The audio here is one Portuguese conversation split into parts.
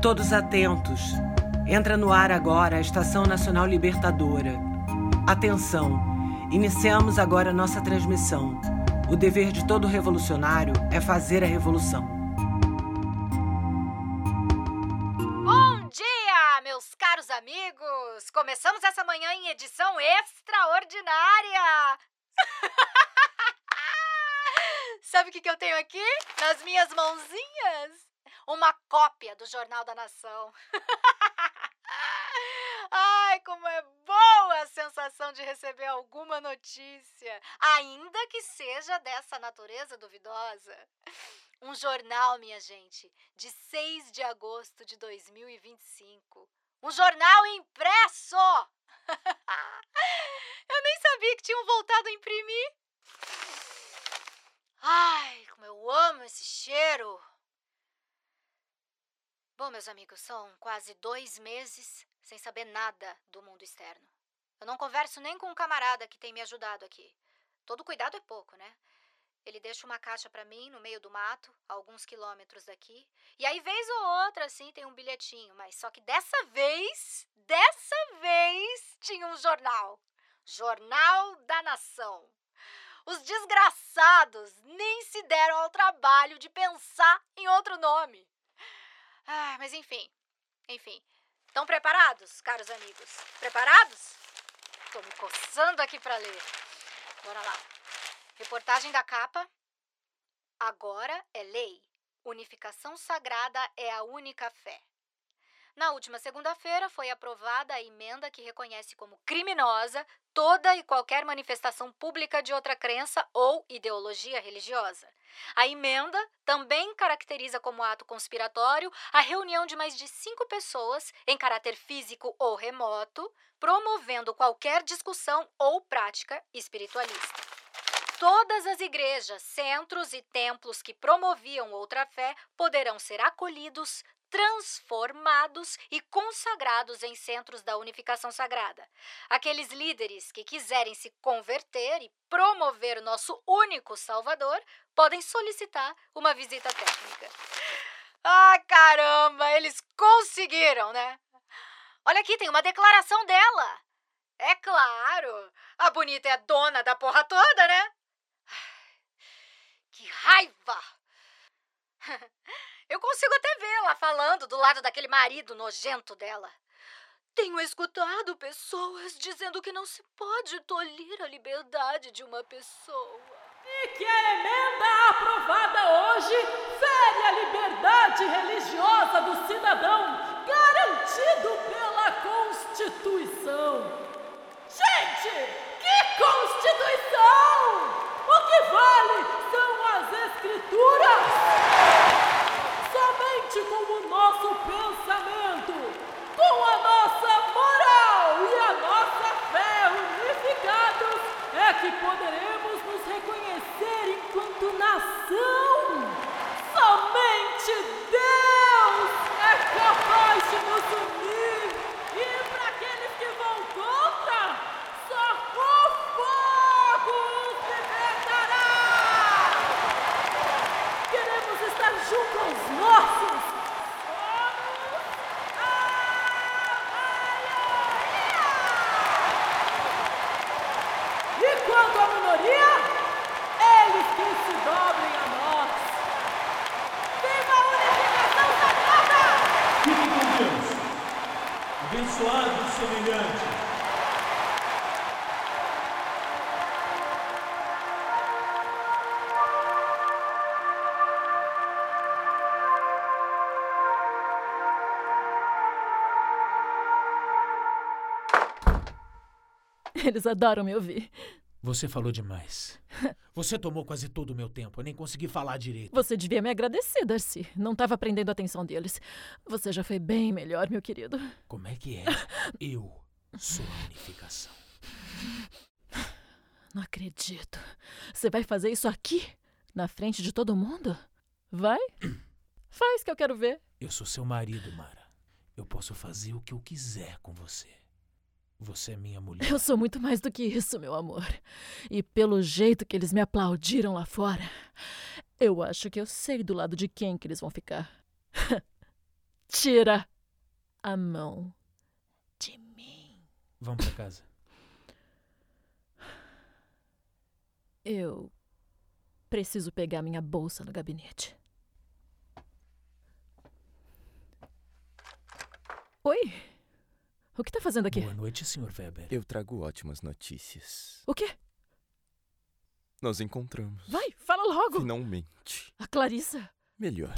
Todos atentos. Entra no ar agora a Estação Nacional Libertadora. Atenção! Iniciamos agora nossa transmissão. O dever de todo revolucionário é fazer a revolução. Bom dia, meus caros amigos! Começamos essa manhã em edição extraordinária! Sabe o que, que eu tenho aqui? Nas minhas mãozinhas? Uma cópia do Jornal da Nação. Ai, como é boa a sensação de receber alguma notícia, ainda que seja dessa natureza duvidosa. Um jornal, minha gente, de 6 de agosto de 2025. Um jornal impresso! Eu nem sabia que tinham voltado a imprimir. Ai, como eu amo esse cheiro! Bom, meus amigos, são quase dois meses sem saber nada do mundo externo. Eu não converso nem com um camarada que tem me ajudado aqui. Todo cuidado é pouco, né? Ele deixa uma caixa para mim no meio do mato, a alguns quilômetros daqui. E aí, vez ou outra, assim, tem um bilhetinho. Mas só que dessa vez, dessa vez, tinha um jornal. Jornal da Nação. Os desgraçados nem se deram ao trabalho de pensar em outro nome. Ah, mas enfim, enfim. Estão preparados, caros amigos? Preparados? Estou me coçando aqui para ler. Bora lá. Reportagem da capa. Agora é lei. Unificação sagrada é a única fé. Na última segunda-feira foi aprovada a emenda que reconhece como criminosa toda e qualquer manifestação pública de outra crença ou ideologia religiosa. A emenda também caracteriza como ato conspiratório a reunião de mais de cinco pessoas, em caráter físico ou remoto, promovendo qualquer discussão ou prática espiritualista. Todas as igrejas, centros e templos que promoviam outra fé poderão ser acolhidos, transformados e consagrados em centros da unificação sagrada. Aqueles líderes que quiserem se converter e promover o nosso único Salvador podem solicitar uma visita técnica. Ah, caramba, eles conseguiram, né? Olha aqui, tem uma declaração dela. É claro, a bonita é dona da porra toda, né? Que raiva! Eu consigo até vê-la falando do lado daquele marido nojento dela. Tenho escutado pessoas dizendo que não se pode tolir a liberdade de uma pessoa. E que a emenda aprovada hoje fere a liberdade religiosa do cidadão, garantido pela Constituição. Gente, que Constituição! O que vale são as Escrituras! somente com o nosso pensamento, com a nossa moral e a nossa fé unificados, é que poderemos nos reconhecer enquanto nação. Somente Deus é capaz de nos unir. E para aqueles que vão contra, só o fogo os libertará. Queremos estar junto aos nossos. quanto à minoria, eles que se dobrem a nós. Viva a unificação sagrada! Fique com Deus, abençoado semelhante. Eles adoram me ouvir. Você falou demais. Você tomou quase todo o meu tempo. Eu nem consegui falar direito. Você devia me agradecer, Darcy. Não estava prendendo a atenção deles. Você já foi bem melhor, meu querido. Como é que é? Eu sou a unificação. Não acredito. Você vai fazer isso aqui? Na frente de todo mundo? Vai? Faz que eu quero ver. Eu sou seu marido, Mara. Eu posso fazer o que eu quiser com você. Você é minha mulher. Eu sou muito mais do que isso, meu amor. E pelo jeito que eles me aplaudiram lá fora, eu acho que eu sei do lado de quem que eles vão ficar. Tira a mão de mim. Vamos pra casa. Eu preciso pegar minha bolsa no gabinete. O que tá fazendo aqui? Boa noite, Sr. Weber. Eu trago ótimas notícias. O quê? Nós encontramos. Vai, fala logo. Finalmente. A Clarissa. Melhor.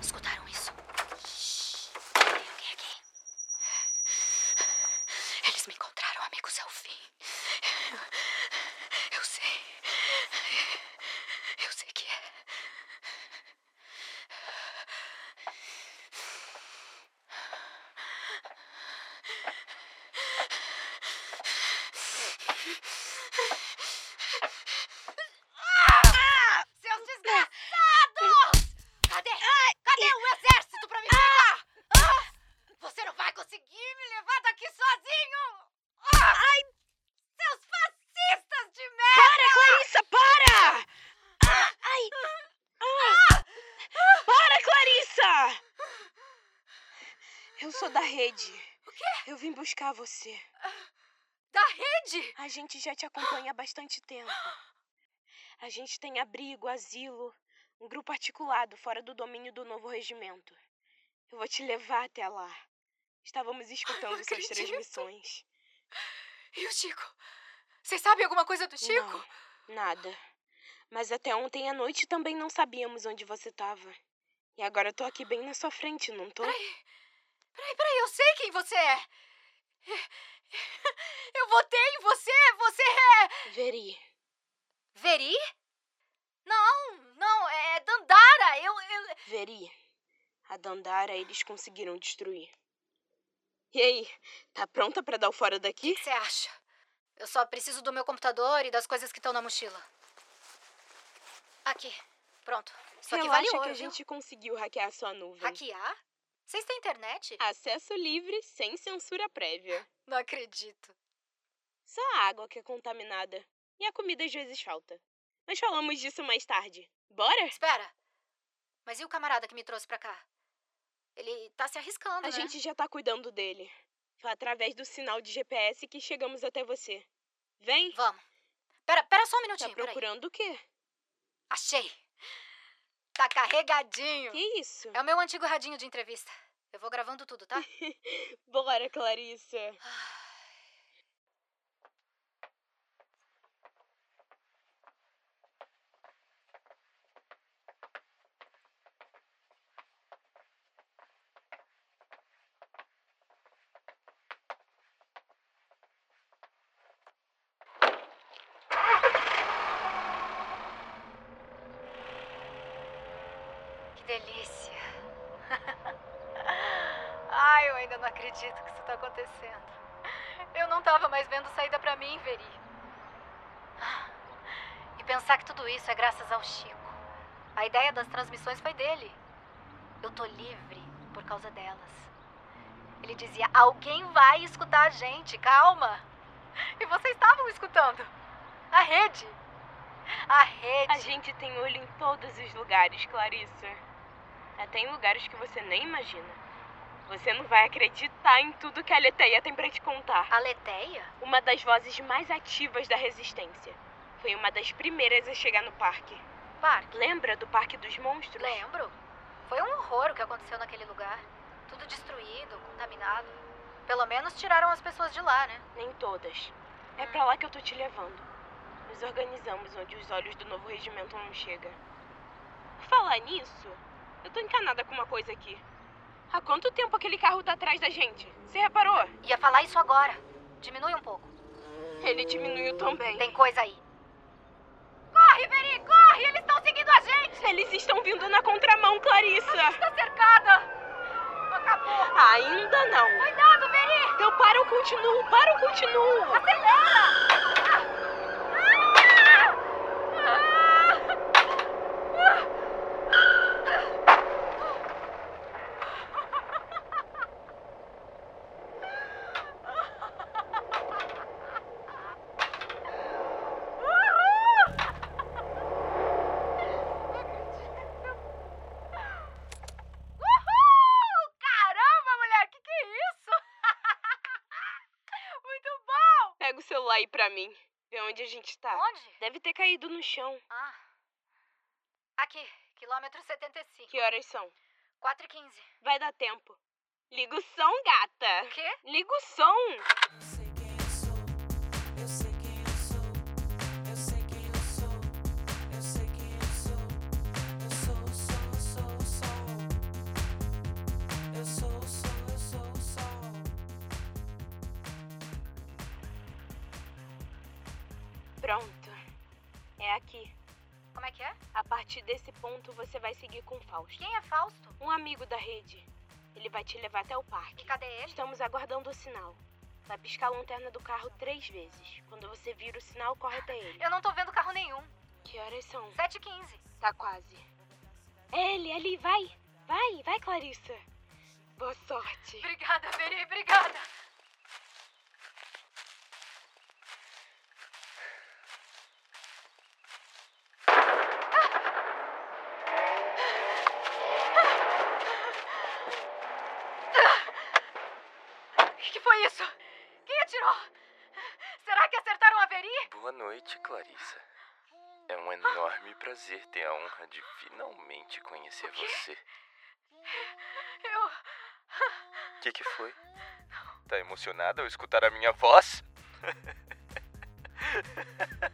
Escutaram isso? Shhh. Tem alguém aqui. Eles me encontraram, amigos, é o fim. Eu sei. Eu sei que é. Ah! Seus desgraçados! Cadê? Cadê o exército pra me pegar? Ah! Você não vai conseguir me levar daqui sozinho! Ah! Ai! Seus fascistas de merda! Para, Clarissa, para! Ai! Para, Clarissa! Eu sou da rede. O quê? Eu vim buscar você. Da rede? A gente já te acompanha há bastante tempo. A gente tem abrigo, asilo, um grupo articulado fora do domínio do novo regimento. Eu vou te levar até lá. Estávamos escutando suas transmissões. E o Chico? Vocês sabem alguma coisa do Chico? Não, nada. Mas até ontem à noite também não sabíamos onde você estava. E agora eu tô aqui bem na sua frente, não tô? Peraí, peraí, peraí, eu sei quem você é. Eu votei em você, você é. Veri, Veri? Não, não, é Dandara. Eu, eu. Veri. A Dandara eles conseguiram destruir. E aí, tá pronta pra dar o fora O daqui? que você acha? Eu só preciso do meu computador e das coisas que estão na mochila. Aqui, pronto. Isso aqui vale ouro, que a viu? gente conseguiu hackear a sua nuvem. Hackear? Vocês têm internet? Acesso livre, sem censura prévia. Não acredito. Só a água que é contaminada. E a comida às vezes falta. Mas falamos disso mais tarde. Bora? Espera. Mas e o camarada que me trouxe pra cá? Ele tá se arriscando, A né? gente já tá cuidando dele. Foi através do sinal de GPS que chegamos até você. Vem. Vamos. Pera, pera só um Tá minutinho, peraí. procurando o quê? Achei. Tá carregadinho. Que isso? É o meu antigo radinho de entrevista. Eu vou gravando tudo, tá? Bora, Clarissa. Delícia. Ai, eu ainda não acredito que isso tá acontecendo. Eu não tava mais vendo saída pra mim, Veri. E pensar que tudo isso é graças ao Chico. A ideia das transmissões foi dele. Eu tô livre por causa delas. Ele dizia: alguém vai escutar a gente, calma. E vocês estavam escutando. A rede. A rede. A gente tem olho em todos os lugares, Clarissa. Até em lugares que você nem imagina. Você não vai acreditar em tudo que a Leteia tem pra te contar. A Leteia? Uma das vozes mais ativas da resistência. Foi uma das primeiras a chegar no parque. Parque. Lembra do Parque dos Monstros? Lembro. Foi um horror o que aconteceu naquele lugar. Tudo destruído, contaminado. Pelo menos tiraram as pessoas de lá, né? Nem todas. É pra lá que eu tô te levando. Nos organizamos onde os olhos do novo regimento não chegam. Por falar nisso, eu tô encanada com uma coisa aqui. Há quanto tempo aquele carro tá atrás da gente? Você reparou? Ia falar isso agora. Diminui um pouco. Ele diminuiu também. Tem coisa aí. Corre, Veri, corre! Eles estão seguindo a gente! Eles estão vindo na contramão, Clarissa! Tá cercada! Acabou! Ainda não! Cuidado, Veri! Eu paro, eu continuo, paro, eu continuo! Acelera! Aí pra mim. Vê onde a gente tá. Onde? Deve ter caído no chão. Ah. Aqui, quilômetro 75. Que horas são? 4 e 15. Vai dar tempo. Liga o som, gata. O quê? Liga o som. Pronto. É aqui. Como é que é? A partir desse ponto você vai seguir com o Fausto. Quem é Fausto? Um amigo da rede. Ele vai te levar até o E parque. cadê ele? Estamos aguardando o sinal. Vai piscar a lanterna do carro três vezes. Quando você vira o sinal, corre até ele. Eu não tô vendo carro nenhum. Que horas são? 7 e 15. Tá quase. É ele, ali, vai. Vai, vai, Clarissa. Boa sorte. Obrigada, Veri, obrigada. O que que foi isso? Quem atirou? Será que acertaram a Veri? Boa noite, Clarissa. É um enorme prazer ter a honra de finalmente conhecer você. Eu. O que, que foi? Tá emocionada ao escutar a minha voz?